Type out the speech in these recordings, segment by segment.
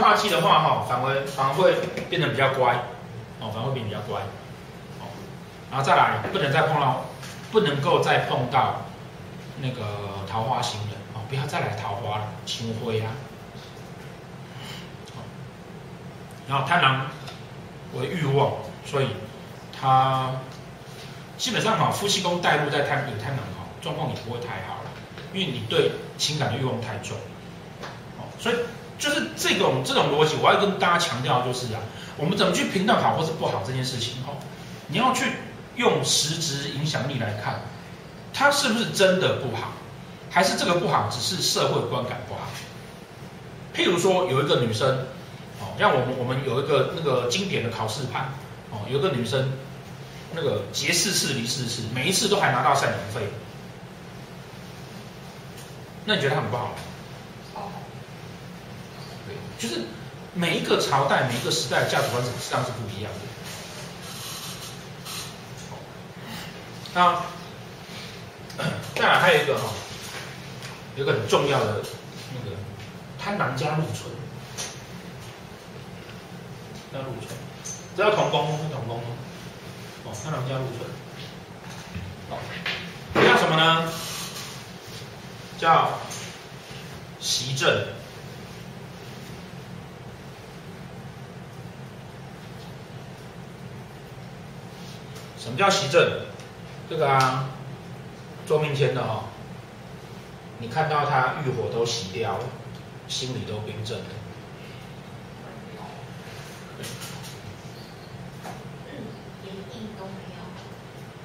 所以他化忌的话哈，反而反而会变得比较乖，哦，反而会变得比较乖，哦，然后再来不能再碰到，不能够再碰到那个桃花星人，哦，不要再来桃花了，清灰啊，然后贪狼为欲望，所以他基本上哈，夫妻宫带入在贪有贪狼哈，状况也不会太好了，因为你对情感的欲望太重，哦，所以。就是这种这种逻辑，我要跟大家强调，就是啊，我们怎么去评断好或是不好这件事情哦，你要去用实质影响力来看，它是不是真的不好，还是这个不好只是社会观感不好？譬如说有一个女生，哦，像我们我们有一个那个经典的考试盘，哦，有个女生，那个结四次离四次，每一次都还拿到赡养费，那你觉得她很不好？就是每一个朝代、每一个时代的价值观实际上是不一样的。那 再来还有一个哈，有一个很重要的那个贪婪加禄存，加禄存，这叫同宫，同宫哦，贪婪加禄存，哦，叫什么呢？叫习政。什么叫袭震？这个啊，做命签的哦，你看到他欲火都熄掉了，心里都冰镇了。连印都没有，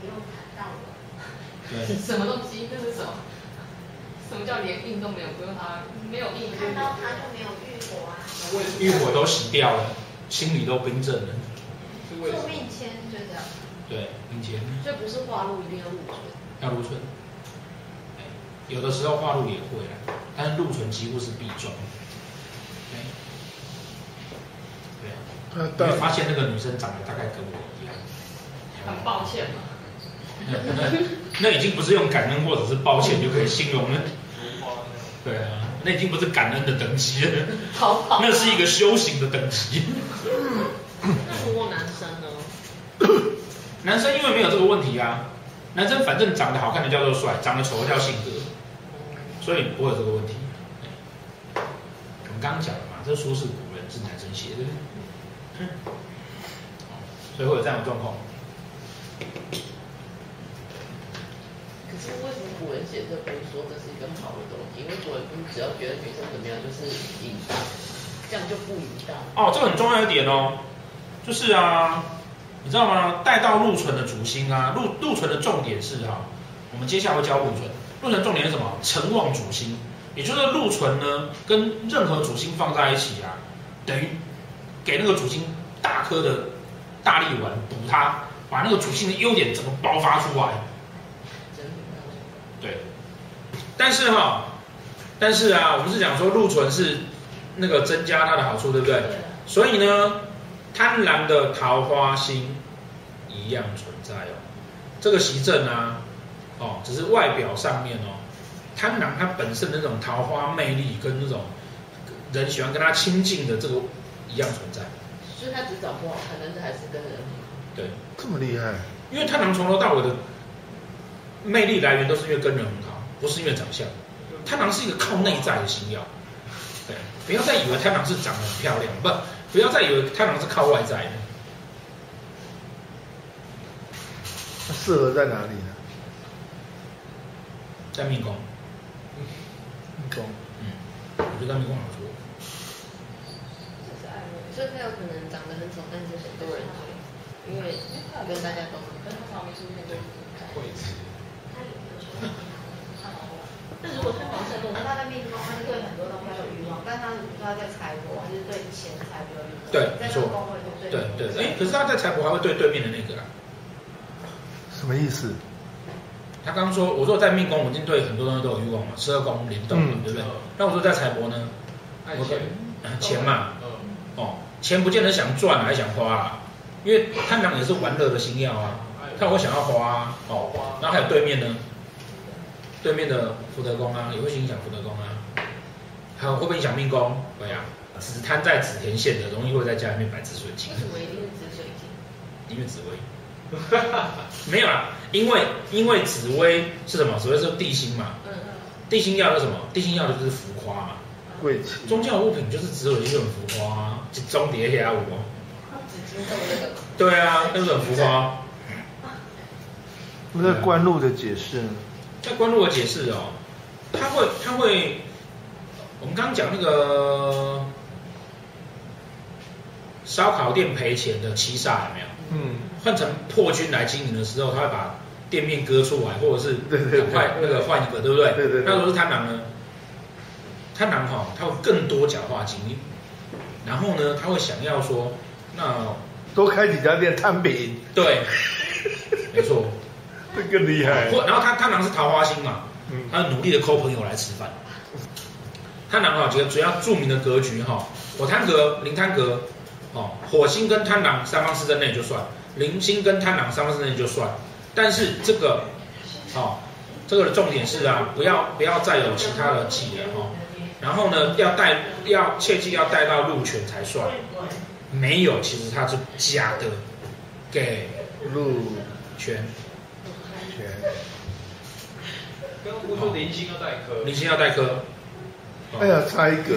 不用谈到。什么东西？这是什么？什么叫连印都没有？不用他，没有印。看到他就没有欲火啊。欲火都熄掉了，心里都冰镇了。做命签就这样。对，并且，所以不是化禄一定要禄存，要禄存。有的时候化禄也会啊，但是禄存几乎是必中。对啊，你会发现那个女生长得大概跟我一样。很抱歉嘛。那那那已经不是用感恩或者是抱歉就可以形容了。对啊，那已经不是感恩的等级了。好好。那是一个修行的等级。那如果男生呢？男生因为没有这个问题啊，男生反正长得好看的叫做帅，长得丑的叫性格，所以不会有这个问题。我们刚刚讲了嘛，这书是古人是男生写的，嗯，所以会有这样的状况。可是为什么古人写这不是说这是一个好的东西？因为古人不是只要觉得女生怎么样就是淫荡，这样就不淫荡。哦，这个很重要一点哦，就是啊。你知道吗？带到禄存的主星啊，禄禄存的重点是哈、啊，我们接下来会教禄存。禄存重点是什么？承旺主星，也就是禄存呢，跟任何主星放在一起啊，等于给那个主星大颗的大力丸补它，把那个主星的优点整个爆发出来。对。但是哈、啊，但是啊，我们是讲说禄存是那个增加它的好处，对不对？所以呢。贪婪的桃花心一样存在哦，这个习症啊，哦，只是外表上面哦，贪婪它本身的那种桃花魅力跟那种人喜欢跟他亲近的这个一样存在。所以他只找不好看，但是还是跟人对，这么厉害。因为贪狼从头到尾的魅力来源都是因为跟人很好，不是因为长相。贪狼是一个靠内在的星耀，对，不要再以为贪狼是长得很漂亮，不。不要再以为贪狼是靠外在的，它适合在哪里呢？在命宫。命宫。嗯，我觉得在命宫好说。所以他有可能长得很丑，但是很多人追，因为跟大家都跟他旁边出现就会那如果是黄色，那他在命宫，他是对很多东西有欲望，但他在财帛，还是对钱财比较有。对，没错。对对，哎，可是他在财帛还会对对面的那个啊？什么意思？他刚刚说，我说在命宫，我已经对很多东西都有欲望嘛，十二宫联动，嗯、对不对？那我说在财帛呢？爱钱，钱嘛，哦，钱不见得想赚还想花啊，因为贪狼也是玩乐的星曜啊，他会想要花啊，哦，然后还有对面呢？对面的福德宫啊，也会影响福德宫啊。还有会不会影响命宫？会啊，紫摊在紫田线的，容易会在家里面摆紫水晶。为什么一定是紫水晶？因为紫薇。没有啦，因为因为紫薇是什么？紫薇是地心嘛。嗯。地心要的是什么？地心要的就是浮夸嘛。贵气。宗教物品就是紫水晶就很浮夸啊，集中叠下五。紫金豆那个。对啊，那个很浮夸。那官路的解释呢？在官路的解释哦，他会他会，我们刚刚讲那个烧烤店赔钱的七煞有没有？嗯。换成破军来经营的时候，他会把店面割出来，或者是赶快那个换一个，对不对？对对，对。那如果是贪狼呢？贪狼哈，他会更多角化经营，然后呢，他会想要说，那多开几家店摊平。对，没错。这 更厉害。或然后他贪狼是桃花心嘛，嗯，他努力的抠朋友来吃饭。贪狼哈，几个主要著名的格局哈，火贪格、灵贪格，哦，火星跟贪狼三方四正内就算，零星跟贪狼三方四正内就算，但是这个，哦，这个的重点是啊，不要不要再有其他的忌了哈，然后呢，要带要切记要带到禄权才算，没有其实它是假的，给禄权。跟我说零星要带科，零星要带科。哎呀，差一格。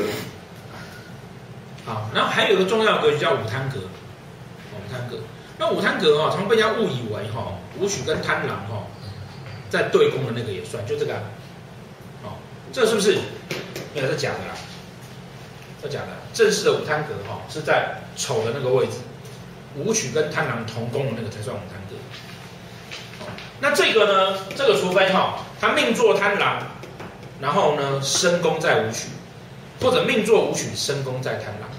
好，然后还有一个重要格局叫武贪格。五贪格，那武贪格哈，常被人家误以为哈，武曲跟贪狼哈，在对宫的那个也算，就这个。哦，这是不是？那是假的啦，是假的。正式的武贪格哈，是在丑的那个位置，武曲跟贪狼同宫的那个才算武贪格。那这个呢？这个除非哈，他命坐贪狼，然后呢，申宫在武曲，或者命作武曲，申宫在贪狼，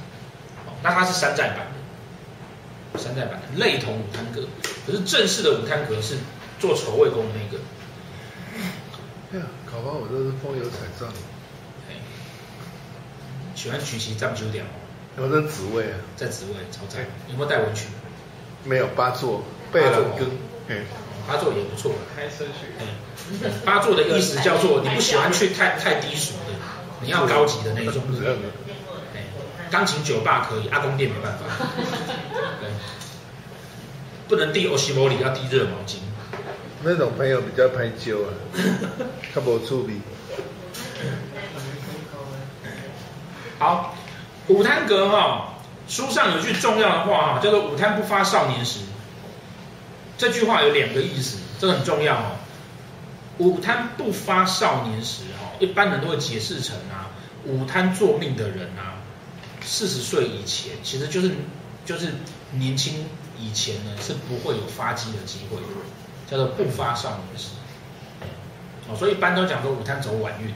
那它是山寨版的，山寨版的类同武贪格，可是正式的武贪格是做丑未宫的那个。哎呀，考完我都是风流彩账。喜欢曲奇藏九点哦。我在紫位啊，在紫位超赞。有没有带文曲？没有，八座背了根。八座也不错，开车去。嗯，八座的意思叫做你不喜欢去太太低俗的，你要高级的那种。哎，钢琴酒吧可以，阿公店没办法。对，不能递欧西莫里，要递热毛巾。那种朋友比较排旧啊，他不出力。好，武贪格哈，书上有句重要的话哈，叫做“武贪不发少年时”。这句话有两个意思，这个很重要哦。午贪不发少年时，哈，一般人都会解释成啊，午贪坐命的人啊，四十岁以前，其实就是就是年轻以前呢，是不会有发迹的机会，叫做不发少年时。哦，所以一般都讲说午贪走晚运，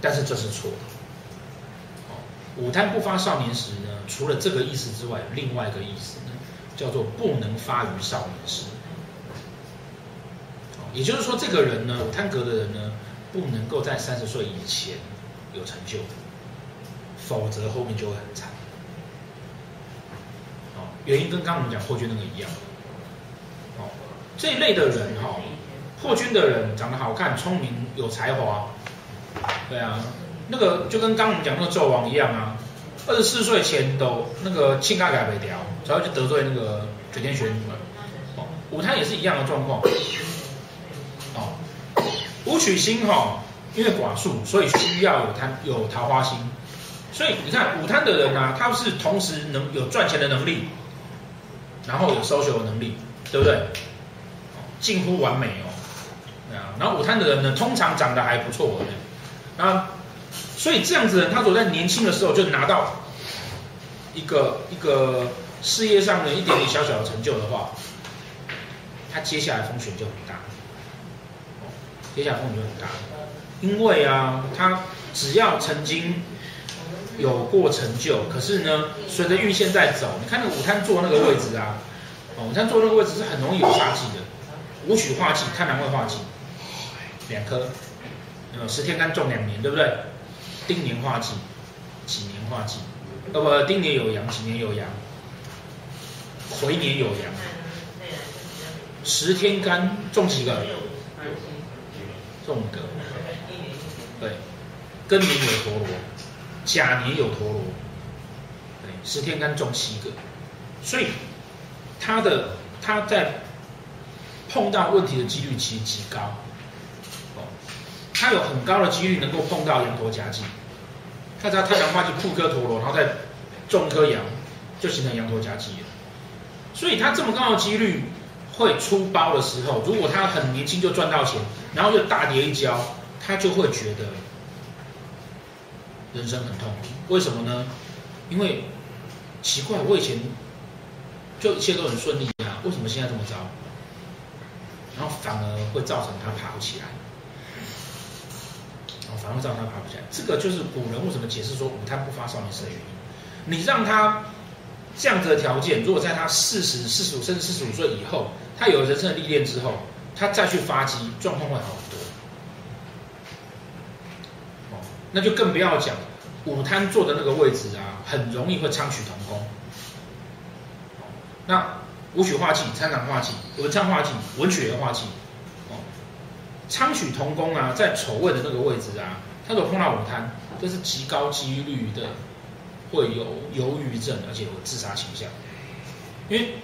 但是这是错的。哦，午贪不发少年时呢，除了这个意思之外，有另外一个意思呢。叫做不能发于少年时，也就是说，这个人呢，贪格的人呢，不能够在三十岁以前有成就，否则后面就会很惨。哦，原因跟刚刚我们讲破军那个一样。哦，这一类的人哈，破军的人长得好看、聪明、有才华，对啊，那个就跟刚刚我们讲那个纣王一样啊。二十四岁前都那个性格改不掉，才会去得罪那个九天玄女了。哦，武贪也是一样的状况。哦，武曲星哈、因为寡数，所以需要有贪有桃花星。所以你看武贪的人啊，他是同时能有赚钱的能力，然后有收钱的能力，对不对？近乎完美哦。对啊，然后武贪的人呢，通常长得还不错的。所以这样子的人，他所在年轻的时候就拿到一个一个事业上的一点点小小的成就的话，他接下来风险就很大。接下来风险就很大，因为啊，他只要曾经有过成就，可是呢，随着运线在走，你看那个武贪坐那个位置啊，午餐坐那个位置是很容易有杀气的，武曲化忌，贪狼会化忌，两颗，呃，十天干重两年，对不对？丁年化忌，己年化忌，呃不，丁年有阳，己年有阳，回年有阳，十天干中几个？中五个。对，庚年有陀罗，甲年有陀螺，对，十天干中七个，所以他的他在碰到问题的几率其实极高，哦，他有很高的几率能够碰到羊陀夹击，他只要太阳化忌破科陀螺，然后再种颗羊，就形成羊驼夹击了，所以他这么高的几率会出包的时候，如果他很年轻就赚到钱，然后就大跌一跤，他就会觉得。人生很痛苦，为什么呢？因为奇怪，我以前就一切都很顺利啊，为什么现在这么糟？然后反而会造成他爬不起来，反而会造成他爬不起来。这个就是古人为什么解释说五贪不发少年时的原因。你让他这样子的条件，如果在他四十、四十五甚至四十五岁以后，他有人生的历练之后，他再去发迹，状况会好很多。那就更不要讲，五贪坐的那个位置啊，很容易会昌曲同工。那武曲化忌、贪狼化忌、文昌化忌、文曲也化忌。昌曲同宫啊，在丑位的那个位置啊，他如果碰到午贪，这是极高几率的会有忧郁症，而且有自杀倾向。因为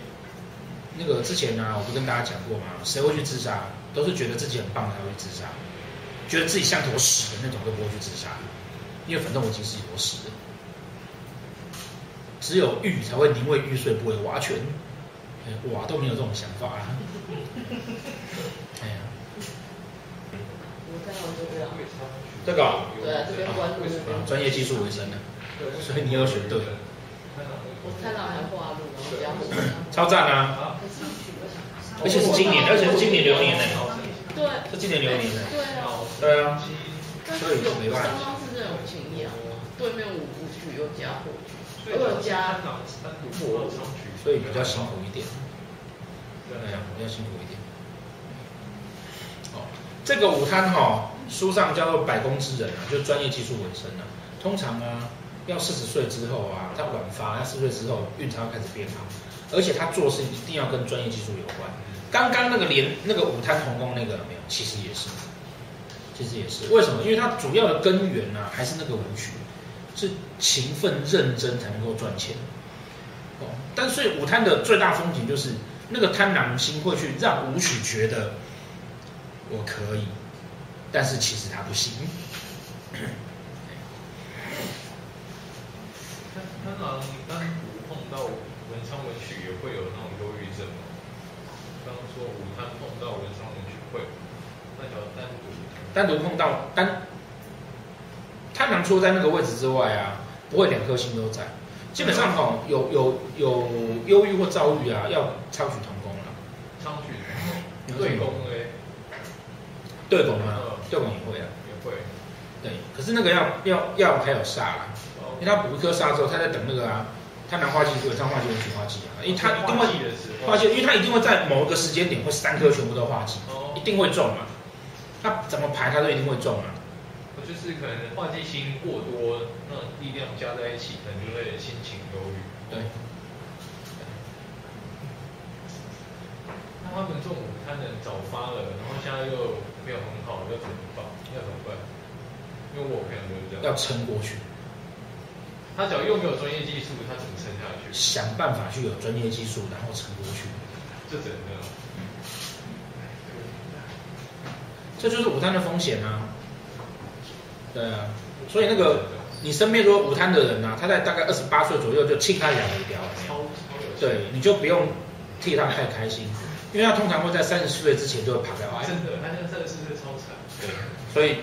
那个之前呢、啊，我不跟大家讲过吗？谁会去自杀？都是觉得自己很棒才会自杀。觉得自己像坨屎的那种都不会去自杀，因为反正我已经是一坨屎了。只有玉才会宁为玉碎不为瓦全，瓦都没有这种想法啊。哎呀，这个，这个、哦，对啊，这边关注这边，专业技术为生的，所以你要选对。我看到还画路，然后标超赞啊！而且是今年，而且是今年流年呢。对，是今年流年的。对啊。对啊。所以就没办法。双方是这种情谊啊，对面五五曲又加火局，又加火，所以比较辛苦一点。对啊，比较辛苦一点。这个午贪哈，书上叫做百工之人啊，就专业技术为生啊。通常啊，要四十岁之后啊，他晚发，要四十岁之后运才会开始变好，而且他做事一定要跟专业技术有关。刚刚那个连那个午贪同工那个没有？其实也是，其实也是。为什么？因为他主要的根源呢、啊，还是那个武曲，是勤奋认真才能够赚钱。哦，但所以午贪的最大风险就是那个贪婪心会去让武曲觉得我可以，但是其实他不行。贪狼单独碰到文昌文曲也会有那种忧郁症吗？刚刚说午贪碰到文昌文曲会，那叫单独单独碰到单，贪狼除了在那个位置之外啊，不会两颗星都在。基本上哦，有有有忧郁或躁郁啊，要昌曲同工了。昌曲对？对宫吗？对宫也会啊。也会。对，可是那个要要要还有煞啦，因为他补一颗煞之后，他在等那个啊。贪狼化忌或者贪化忌文曲化忌啊，因为他一定会化忌，因为他一定会在某一个时间点会三颗全部都化忌，一定会中嘛。他怎么排他都一定会中啊。就是可能化忌星过多，那力量加在一起，可能就会心情忧郁。对。那他们这种他能早发了，然后现在又没有很好，要怎么办？要怎么办？因为我朋友就是这样。要撑过去。他只要又没有专业技术，他怎么撑下去？想办法去有专业技术，然后撑过去。这真的。这就是午餐的风险啊。对啊，所以那个你身边如果午餐的人啊，他在大概二十八岁左右就弃他两条条，超超对，你就不用替他太开心，因为他通常会在三十四岁之前就会爬掉。真的，他那个三十四岁超长。对，所以。